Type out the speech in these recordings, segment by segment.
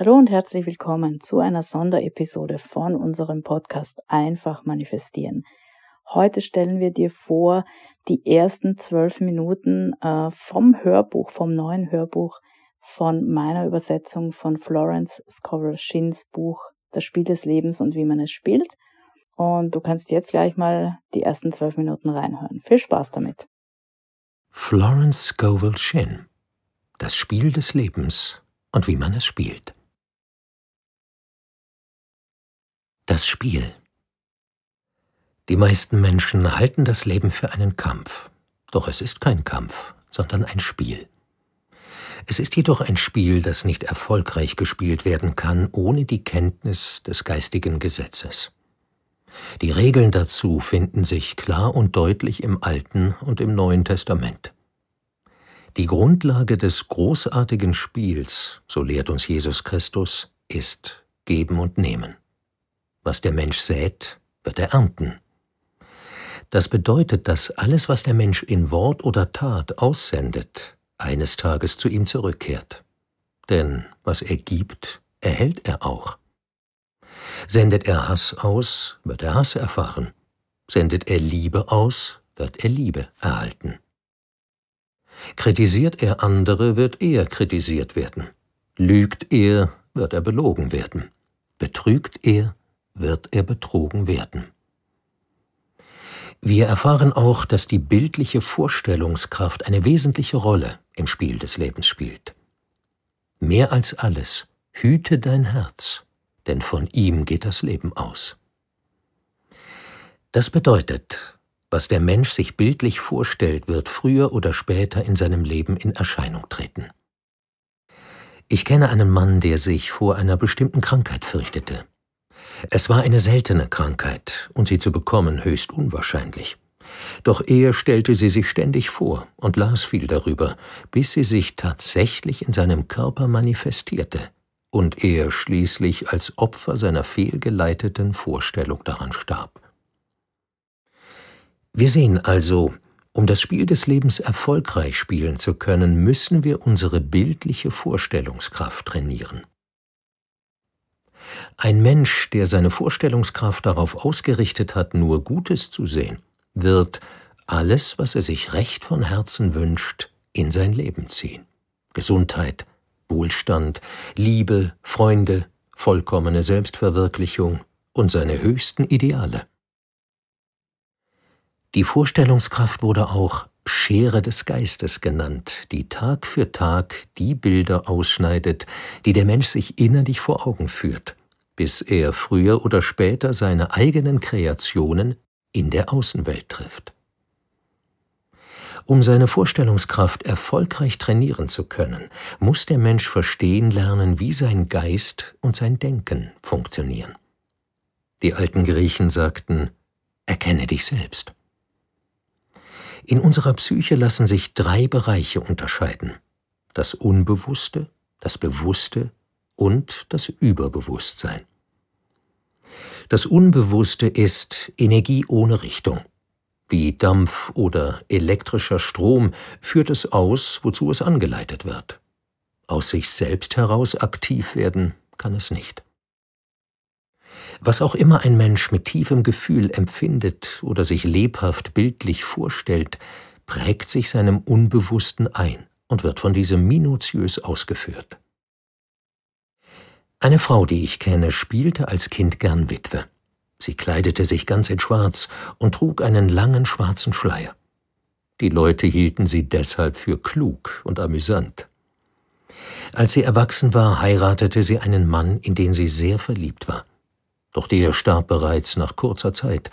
Hallo und herzlich willkommen zu einer Sonderepisode von unserem Podcast Einfach manifestieren. Heute stellen wir dir vor die ersten zwölf Minuten äh, vom Hörbuch, vom neuen Hörbuch von meiner Übersetzung von Florence Scovel Shins Buch Das Spiel des Lebens und wie man es spielt. Und du kannst jetzt gleich mal die ersten zwölf Minuten reinhören. Viel Spaß damit. Florence Scovel Shin Das Spiel des Lebens und wie man es spielt. Das Spiel. Die meisten Menschen halten das Leben für einen Kampf. Doch es ist kein Kampf, sondern ein Spiel. Es ist jedoch ein Spiel, das nicht erfolgreich gespielt werden kann ohne die Kenntnis des geistigen Gesetzes. Die Regeln dazu finden sich klar und deutlich im Alten und im Neuen Testament. Die Grundlage des großartigen Spiels, so lehrt uns Jesus Christus, ist Geben und Nehmen. Was der Mensch sät, wird er ernten. Das bedeutet, dass alles, was der Mensch in Wort oder Tat aussendet, eines Tages zu ihm zurückkehrt. Denn was er gibt, erhält er auch. Sendet er Hass aus, wird er Hass erfahren. Sendet er Liebe aus, wird er Liebe erhalten. Kritisiert er andere, wird er kritisiert werden. Lügt er, wird er belogen werden. Betrügt er, wird er betrogen werden. Wir erfahren auch, dass die bildliche Vorstellungskraft eine wesentliche Rolle im Spiel des Lebens spielt. Mehr als alles, hüte dein Herz, denn von ihm geht das Leben aus. Das bedeutet, was der Mensch sich bildlich vorstellt, wird früher oder später in seinem Leben in Erscheinung treten. Ich kenne einen Mann, der sich vor einer bestimmten Krankheit fürchtete. Es war eine seltene Krankheit und sie zu bekommen höchst unwahrscheinlich. Doch er stellte sie sich ständig vor und las viel darüber, bis sie sich tatsächlich in seinem Körper manifestierte und er schließlich als Opfer seiner fehlgeleiteten Vorstellung daran starb. Wir sehen also, um das Spiel des Lebens erfolgreich spielen zu können, müssen wir unsere bildliche Vorstellungskraft trainieren. Ein Mensch, der seine Vorstellungskraft darauf ausgerichtet hat, nur Gutes zu sehen, wird alles, was er sich recht von Herzen wünscht, in sein Leben ziehen. Gesundheit, Wohlstand, Liebe, Freunde, vollkommene Selbstverwirklichung und seine höchsten Ideale. Die Vorstellungskraft wurde auch Schere des Geistes genannt, die Tag für Tag die Bilder ausschneidet, die der Mensch sich innerlich vor Augen führt, bis er früher oder später seine eigenen Kreationen in der Außenwelt trifft. Um seine Vorstellungskraft erfolgreich trainieren zu können, muss der Mensch verstehen lernen, wie sein Geist und sein Denken funktionieren. Die alten Griechen sagten, erkenne dich selbst. In unserer Psyche lassen sich drei Bereiche unterscheiden. Das Unbewusste, das Bewusste und das Überbewusstsein. Das Unbewusste ist Energie ohne Richtung. Wie Dampf oder elektrischer Strom führt es aus, wozu es angeleitet wird. Aus sich selbst heraus aktiv werden kann es nicht. Was auch immer ein Mensch mit tiefem Gefühl empfindet oder sich lebhaft bildlich vorstellt, prägt sich seinem Unbewussten ein und wird von diesem minutiös ausgeführt. Eine Frau, die ich kenne, spielte als Kind gern Witwe. Sie kleidete sich ganz in Schwarz und trug einen langen schwarzen Schleier. Die Leute hielten sie deshalb für klug und amüsant. Als sie erwachsen war, heiratete sie einen Mann, in den sie sehr verliebt war. Doch der starb bereits nach kurzer Zeit,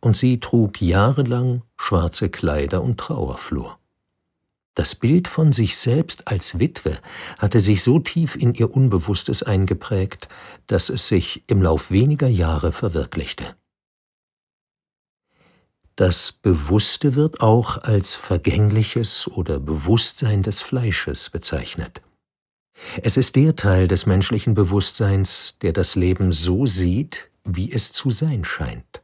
und sie trug jahrelang schwarze Kleider und Trauerflor. Das Bild von sich selbst als Witwe hatte sich so tief in ihr Unbewusstes eingeprägt, dass es sich im Lauf weniger Jahre verwirklichte. Das Bewusste wird auch als vergängliches oder Bewusstsein des Fleisches bezeichnet. Es ist der Teil des menschlichen Bewusstseins, der das Leben so sieht, wie es zu sein scheint.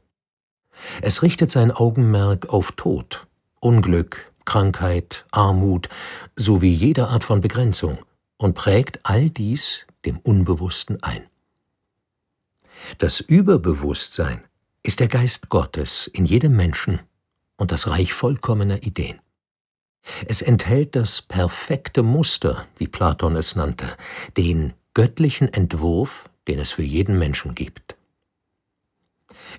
Es richtet sein Augenmerk auf Tod, Unglück, Krankheit, Armut sowie jede Art von Begrenzung und prägt all dies dem Unbewussten ein. Das Überbewusstsein ist der Geist Gottes in jedem Menschen und das Reich vollkommener Ideen. Es enthält das perfekte Muster, wie Platon es nannte, den göttlichen Entwurf, den es für jeden Menschen gibt.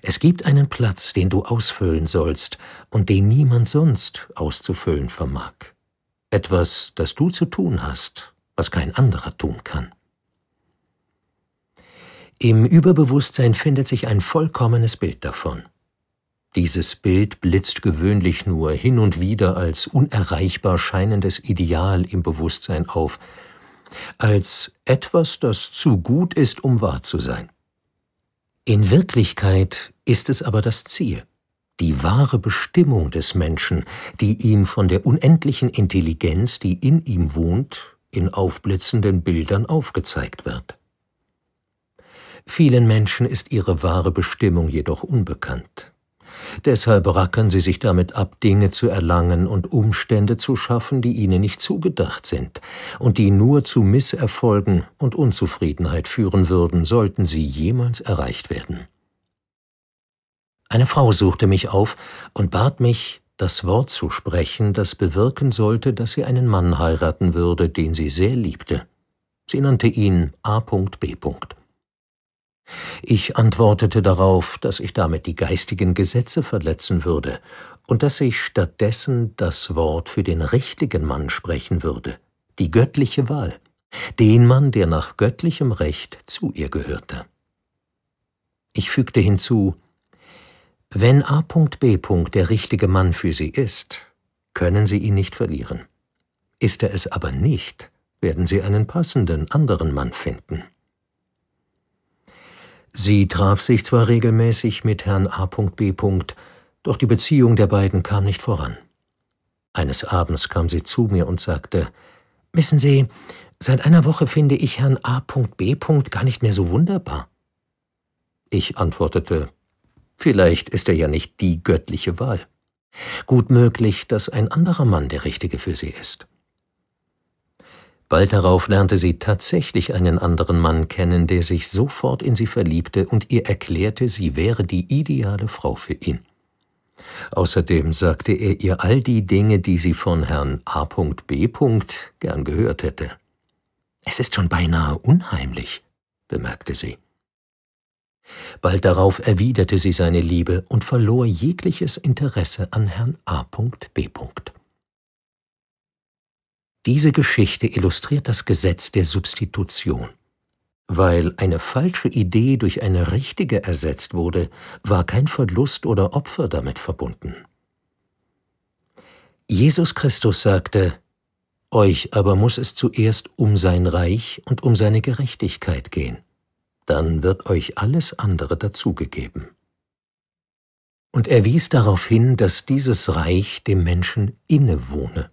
Es gibt einen Platz, den du ausfüllen sollst und den niemand sonst auszufüllen vermag. Etwas, das du zu tun hast, was kein anderer tun kann. Im Überbewusstsein findet sich ein vollkommenes Bild davon. Dieses Bild blitzt gewöhnlich nur hin und wieder als unerreichbar scheinendes Ideal im Bewusstsein auf, als etwas, das zu gut ist, um wahr zu sein. In Wirklichkeit ist es aber das Ziel, die wahre Bestimmung des Menschen, die ihm von der unendlichen Intelligenz, die in ihm wohnt, in aufblitzenden Bildern aufgezeigt wird. Vielen Menschen ist ihre wahre Bestimmung jedoch unbekannt. Deshalb rackern sie sich damit ab, Dinge zu erlangen und Umstände zu schaffen, die ihnen nicht zugedacht sind und die nur zu Misserfolgen und Unzufriedenheit führen würden, sollten sie jemals erreicht werden. Eine Frau suchte mich auf und bat mich, das Wort zu sprechen, das bewirken sollte, dass sie einen Mann heiraten würde, den sie sehr liebte. Sie nannte ihn A.B. Ich antwortete darauf, dass ich damit die geistigen Gesetze verletzen würde und dass ich stattdessen das Wort für den richtigen Mann sprechen würde, die göttliche Wahl, den Mann, der nach göttlichem Recht zu ihr gehörte. Ich fügte hinzu, wenn A.B. der richtige Mann für Sie ist, können Sie ihn nicht verlieren. Ist er es aber nicht, werden Sie einen passenden anderen Mann finden. Sie traf sich zwar regelmäßig mit Herrn A.B., doch die Beziehung der beiden kam nicht voran. Eines Abends kam sie zu mir und sagte, Wissen Sie, seit einer Woche finde ich Herrn A.B. gar nicht mehr so wunderbar. Ich antwortete, vielleicht ist er ja nicht die göttliche Wahl. Gut möglich, dass ein anderer Mann der Richtige für sie ist. Bald darauf lernte sie tatsächlich einen anderen Mann kennen, der sich sofort in sie verliebte und ihr erklärte, sie wäre die ideale Frau für ihn. Außerdem sagte er ihr all die Dinge, die sie von Herrn A.B. gern gehört hätte. Es ist schon beinahe unheimlich, bemerkte sie. Bald darauf erwiderte sie seine Liebe und verlor jegliches Interesse an Herrn A.B. Diese Geschichte illustriert das Gesetz der Substitution. Weil eine falsche Idee durch eine richtige ersetzt wurde, war kein Verlust oder Opfer damit verbunden. Jesus Christus sagte, Euch aber muss es zuerst um sein Reich und um seine Gerechtigkeit gehen, dann wird euch alles andere dazugegeben. Und er wies darauf hin, dass dieses Reich dem Menschen innewohne.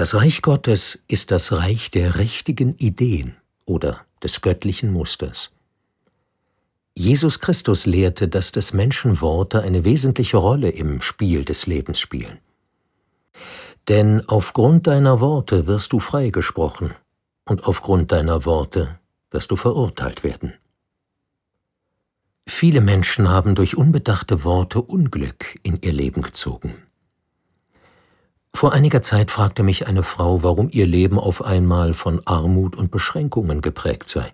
Das Reich Gottes ist das Reich der richtigen Ideen oder des göttlichen Musters. Jesus Christus lehrte, dass des Menschen Worte eine wesentliche Rolle im Spiel des Lebens spielen. Denn aufgrund deiner Worte wirst du freigesprochen und aufgrund deiner Worte wirst du verurteilt werden. Viele Menschen haben durch unbedachte Worte Unglück in ihr Leben gezogen. Vor einiger Zeit fragte mich eine Frau, warum ihr Leben auf einmal von Armut und Beschränkungen geprägt sei.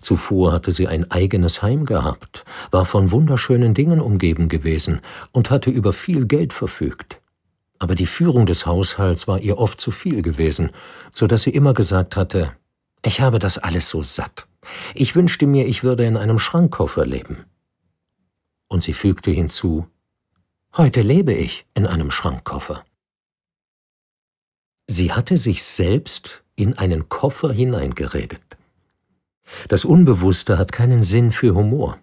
Zuvor hatte sie ein eigenes Heim gehabt, war von wunderschönen Dingen umgeben gewesen und hatte über viel Geld verfügt. Aber die Führung des Haushalts war ihr oft zu viel gewesen, so dass sie immer gesagt hatte, ich habe das alles so satt. Ich wünschte mir, ich würde in einem Schrankkoffer leben. Und sie fügte hinzu, heute lebe ich in einem Schrankkoffer. Sie hatte sich selbst in einen Koffer hineingeredet. Das Unbewusste hat keinen Sinn für Humor.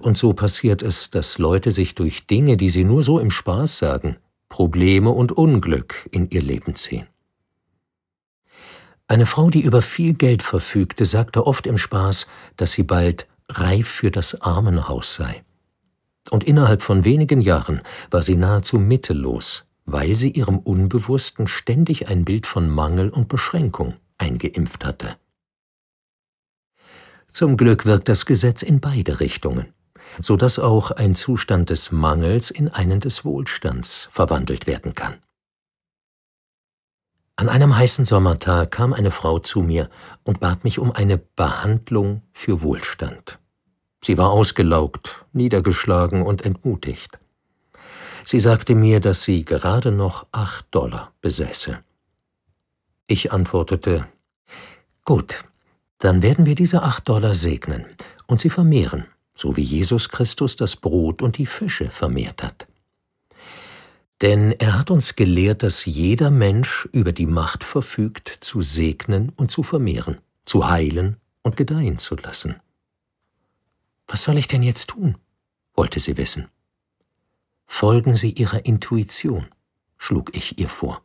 Und so passiert es, dass Leute sich durch Dinge, die sie nur so im Spaß sagen, Probleme und Unglück in ihr Leben ziehen. Eine Frau, die über viel Geld verfügte, sagte oft im Spaß, dass sie bald reif für das Armenhaus sei. Und innerhalb von wenigen Jahren war sie nahezu mittellos, weil sie ihrem Unbewussten ständig ein Bild von Mangel und Beschränkung eingeimpft hatte. Zum Glück wirkt das Gesetz in beide Richtungen, so dass auch ein Zustand des Mangels in einen des Wohlstands verwandelt werden kann. An einem heißen Sommertag kam eine Frau zu mir und bat mich um eine Behandlung für Wohlstand. Sie war ausgelaugt, niedergeschlagen und entmutigt. Sie sagte mir, dass sie gerade noch acht Dollar besäße. Ich antwortete, Gut, dann werden wir diese acht Dollar segnen und sie vermehren, so wie Jesus Christus das Brot und die Fische vermehrt hat. Denn er hat uns gelehrt, dass jeder Mensch über die Macht verfügt, zu segnen und zu vermehren, zu heilen und gedeihen zu lassen. Was soll ich denn jetzt tun? wollte sie wissen. Folgen Sie Ihrer Intuition, schlug ich ihr vor.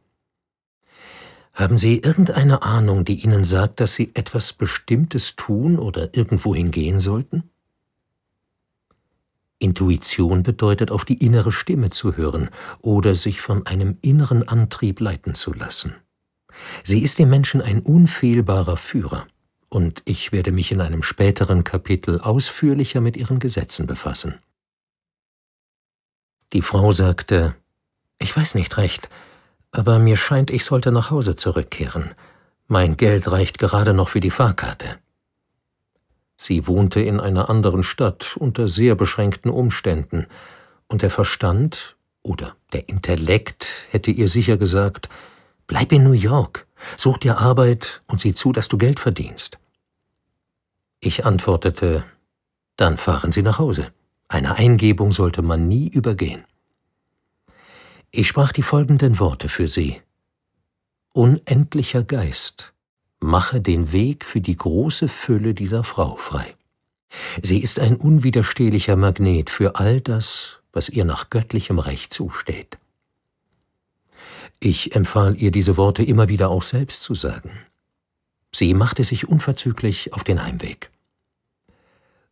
Haben Sie irgendeine Ahnung, die Ihnen sagt, dass Sie etwas Bestimmtes tun oder irgendwohin gehen sollten? Intuition bedeutet, auf die innere Stimme zu hören oder sich von einem inneren Antrieb leiten zu lassen. Sie ist dem Menschen ein unfehlbarer Führer, und ich werde mich in einem späteren Kapitel ausführlicher mit ihren Gesetzen befassen. Die Frau sagte, ich weiß nicht recht, aber mir scheint, ich sollte nach Hause zurückkehren. Mein Geld reicht gerade noch für die Fahrkarte. Sie wohnte in einer anderen Stadt unter sehr beschränkten Umständen, und der Verstand oder der Intellekt hätte ihr sicher gesagt, bleib in New York, such dir Arbeit und sieh zu, dass du Geld verdienst. Ich antwortete, dann fahren Sie nach Hause. Eine Eingebung sollte man nie übergehen. Ich sprach die folgenden Worte für sie. Unendlicher Geist, mache den Weg für die große Fülle dieser Frau frei. Sie ist ein unwiderstehlicher Magnet für all das, was ihr nach göttlichem Recht zusteht. Ich empfahl ihr diese Worte immer wieder auch selbst zu sagen. Sie machte sich unverzüglich auf den Heimweg.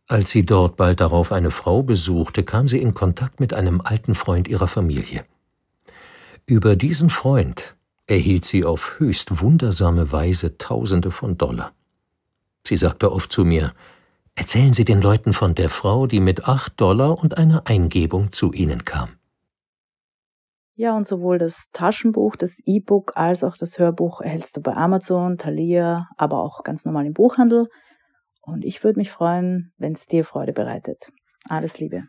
Als sie dort bald darauf eine Frau besuchte, kam sie in Kontakt mit einem alten Freund ihrer Familie. Über diesen Freund erhielt sie auf höchst wundersame Weise Tausende von Dollar. Sie sagte oft zu mir, Erzählen Sie den Leuten von der Frau, die mit acht Dollar und einer Eingebung zu Ihnen kam. Ja, und sowohl das Taschenbuch, das E-Book als auch das Hörbuch erhältst du bei Amazon, Thalia, aber auch ganz normal im Buchhandel. Und ich würde mich freuen, wenn es dir Freude bereitet. Alles Liebe.